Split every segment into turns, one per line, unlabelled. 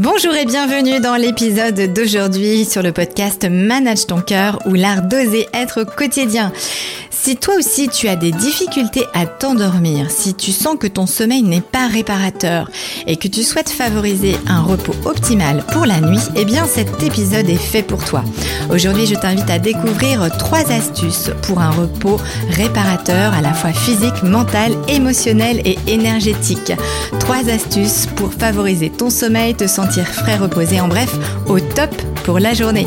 Bonjour et bienvenue dans l'épisode d'aujourd'hui sur le podcast Manage ton cœur ou l'art d'oser être au quotidien. Si toi aussi tu as des difficultés à t'endormir, si tu sens que ton sommeil n'est pas réparateur et que tu souhaites favoriser un repos optimal pour la nuit, eh bien cet épisode est fait pour toi. Aujourd'hui, je t'invite à découvrir trois astuces pour un repos réparateur à la fois physique, mental, émotionnel et énergétique. Trois astuces pour favoriser ton sommeil, te sentir frais, reposé, en bref, au top pour la journée.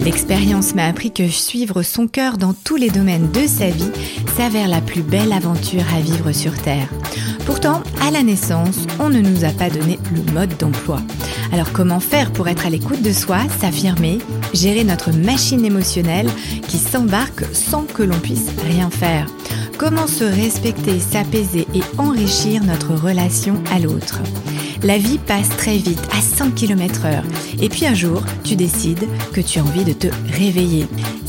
L'expérience m'a appris que suivre son cœur dans tous les domaines de sa vie s'avère la plus belle aventure à vivre sur Terre. Pourtant, à la naissance, on ne nous a pas donné le mode d'emploi. Alors comment faire pour être à l'écoute de soi, s'affirmer, gérer notre machine émotionnelle qui s'embarque sans que l'on puisse rien faire? Comment se respecter, s'apaiser et enrichir notre relation à l'autre? La vie passe très vite, à 100 km heure. Et puis un jour, tu décides que tu as envie de te réveiller.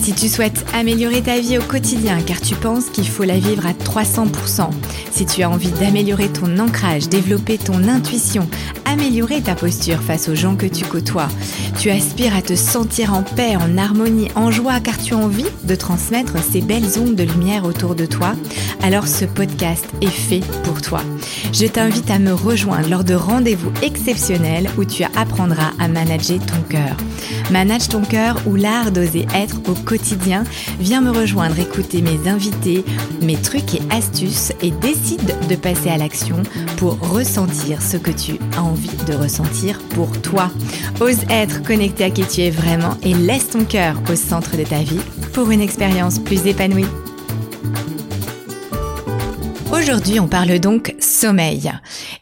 Si tu souhaites améliorer ta vie au quotidien car tu penses qu'il faut la vivre à 300%, si tu as envie d'améliorer ton ancrage, développer ton intuition, améliorer ta posture face aux gens que tu côtoies, tu aspires à te sentir en paix, en harmonie, en joie car tu as envie de transmettre ces belles ondes de lumière autour de toi, alors ce podcast est fait pour toi. Je t'invite à me rejoindre lors de rendez-vous exceptionnels où tu apprendras à manager ton cœur. Manage ton cœur ou l'art d'oser être au quotidien. Viens me rejoindre, écouter mes invités, mes trucs et astuces et décide de passer à l'action pour ressentir ce que tu as envie de ressentir pour toi. Ose être connecté à qui tu es vraiment et laisse ton cœur au centre de ta vie pour une expérience plus épanouie. Aujourd'hui, on parle donc sommeil.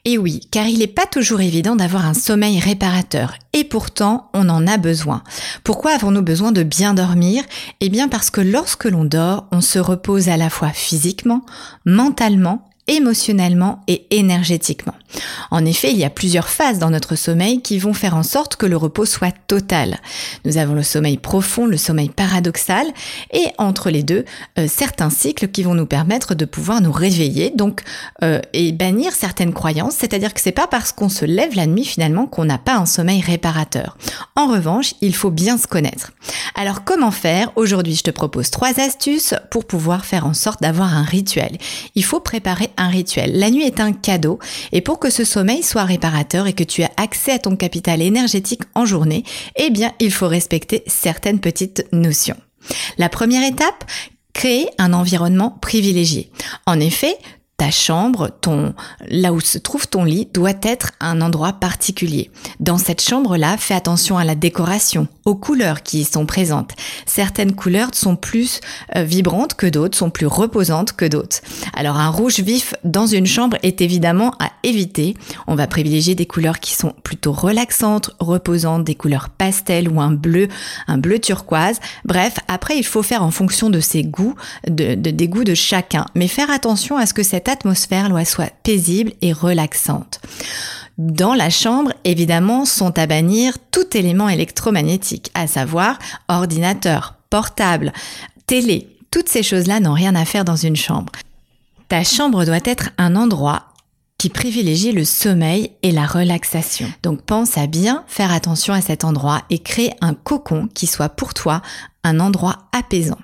Et oui, car il n'est pas toujours évident d'avoir un sommeil réparateur. Et pourtant, on en a besoin. Pourquoi avons-nous besoin de bien dormir? Eh bien parce que lorsque l'on dort, on se repose à la fois physiquement, mentalement émotionnellement et énergétiquement. En effet, il y a plusieurs phases dans notre sommeil qui vont faire en sorte que le repos soit total. Nous avons le sommeil profond, le sommeil paradoxal et entre les deux, euh, certains cycles qui vont nous permettre de pouvoir nous réveiller donc euh, et bannir certaines croyances, c'est-à-dire que c'est pas parce qu'on se lève la nuit finalement qu'on n'a pas un sommeil réparateur. En revanche, il faut bien se connaître. Alors comment faire? Aujourd'hui, je te propose trois astuces pour pouvoir faire en sorte d'avoir un rituel. Il faut préparer un rituel. La nuit est un cadeau et pour que ce sommeil soit réparateur et que tu aies accès à ton capital énergétique en journée, eh bien, il faut respecter certaines petites notions. La première étape, créer un environnement privilégié. En effet, ta chambre, ton, là où se trouve ton lit, doit être un endroit particulier. Dans cette chambre-là, fais attention à la décoration, aux couleurs qui y sont présentes. Certaines couleurs sont plus euh, vibrantes que d'autres, sont plus reposantes que d'autres. Alors un rouge vif dans une chambre est évidemment à éviter. On va privilégier des couleurs qui sont plutôt relaxantes, reposantes, des couleurs pastel ou un bleu, un bleu turquoise. Bref, après il faut faire en fonction de ses goûts, de, de des goûts de chacun. Mais faire attention à ce que cette atmosphère soit paisible et relaxante. Dans la chambre, évidemment, sont à bannir tout élément électromagnétique, à savoir ordinateur, portable, télé. Toutes ces choses-là n'ont rien à faire dans une chambre. Ta chambre doit être un endroit qui privilégie le sommeil et la relaxation. Donc pense à bien faire attention à cet endroit et crée un cocon qui soit pour toi un endroit apaisant.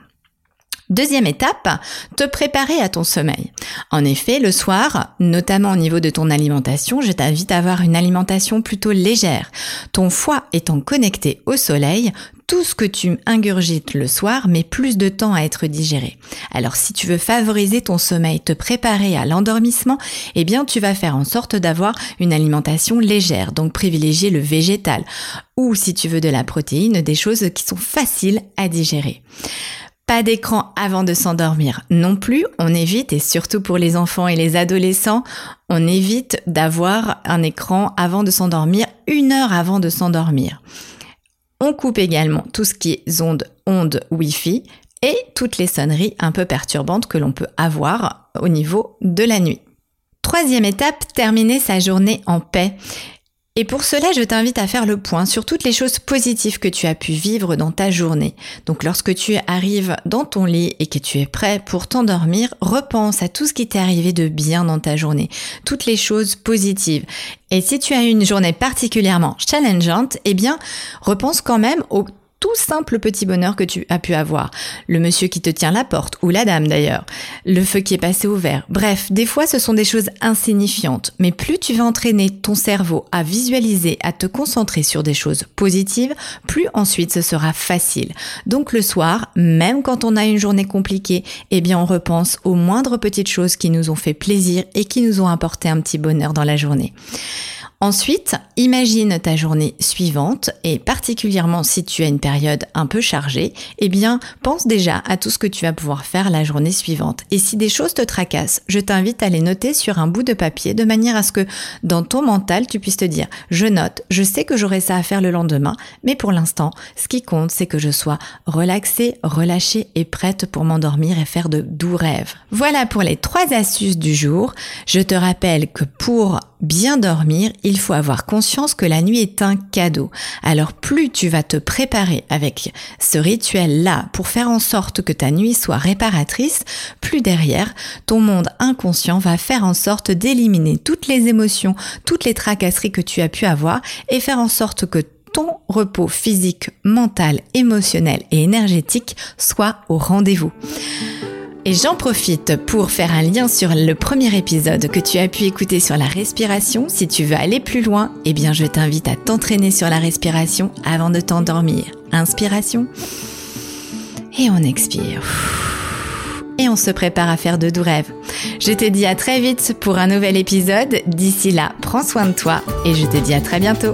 Deuxième étape, te préparer à ton sommeil. En effet, le soir, notamment au niveau de ton alimentation, je t'invite à avoir une alimentation plutôt légère. Ton foie étant connecté au soleil, tout ce que tu ingurgites le soir met plus de temps à être digéré. Alors si tu veux favoriser ton sommeil, te préparer à l'endormissement, eh bien tu vas faire en sorte d'avoir une alimentation légère, donc privilégier le végétal. Ou si tu veux de la protéine, des choses qui sont faciles à digérer. D'écran avant de s'endormir non plus. On évite, et surtout pour les enfants et les adolescents, on évite d'avoir un écran avant de s'endormir, une heure avant de s'endormir. On coupe également tout ce qui est ondes, ondes Wi-Fi et toutes les sonneries un peu perturbantes que l'on peut avoir au niveau de la nuit. Troisième étape, terminer sa journée en paix. Et pour cela, je t'invite à faire le point sur toutes les choses positives que tu as pu vivre dans ta journée. Donc lorsque tu arrives dans ton lit et que tu es prêt pour t'endormir, repense à tout ce qui t'est arrivé de bien dans ta journée, toutes les choses positives. Et si tu as eu une journée particulièrement challengeante, eh bien, repense quand même aux tout simple petit bonheur que tu as pu avoir. Le monsieur qui te tient la porte, ou la dame d'ailleurs. Le feu qui est passé au vert. Bref, des fois ce sont des choses insignifiantes. Mais plus tu vas entraîner ton cerveau à visualiser, à te concentrer sur des choses positives, plus ensuite ce sera facile. Donc le soir, même quand on a une journée compliquée, eh bien on repense aux moindres petites choses qui nous ont fait plaisir et qui nous ont apporté un petit bonheur dans la journée. Ensuite, imagine ta journée suivante et particulièrement si tu as une période un peu chargée, eh bien, pense déjà à tout ce que tu vas pouvoir faire la journée suivante. Et si des choses te tracassent, je t'invite à les noter sur un bout de papier de manière à ce que dans ton mental, tu puisses te dire, je note, je sais que j'aurai ça à faire le lendemain, mais pour l'instant, ce qui compte, c'est que je sois relaxée, relâchée et prête pour m'endormir et faire de doux rêves. Voilà pour les trois astuces du jour. Je te rappelle que pour bien dormir, il faut avoir conscience que la nuit est un cadeau. Alors plus tu vas te préparer avec ce rituel-là pour faire en sorte que ta nuit soit réparatrice, plus derrière, ton monde inconscient va faire en sorte d'éliminer toutes les émotions, toutes les tracasseries que tu as pu avoir et faire en sorte que ton repos physique, mental, émotionnel et énergétique soit au rendez-vous. Et j'en profite pour faire un lien sur le premier épisode que tu as pu écouter sur la respiration. Si tu veux aller plus loin, eh bien je t'invite à t'entraîner sur la respiration avant de t'endormir. Inspiration. Et on expire. Et on se prépare à faire de doux rêves. Je te dis à très vite pour un nouvel épisode. D'ici là, prends soin de toi et je te dis à très bientôt.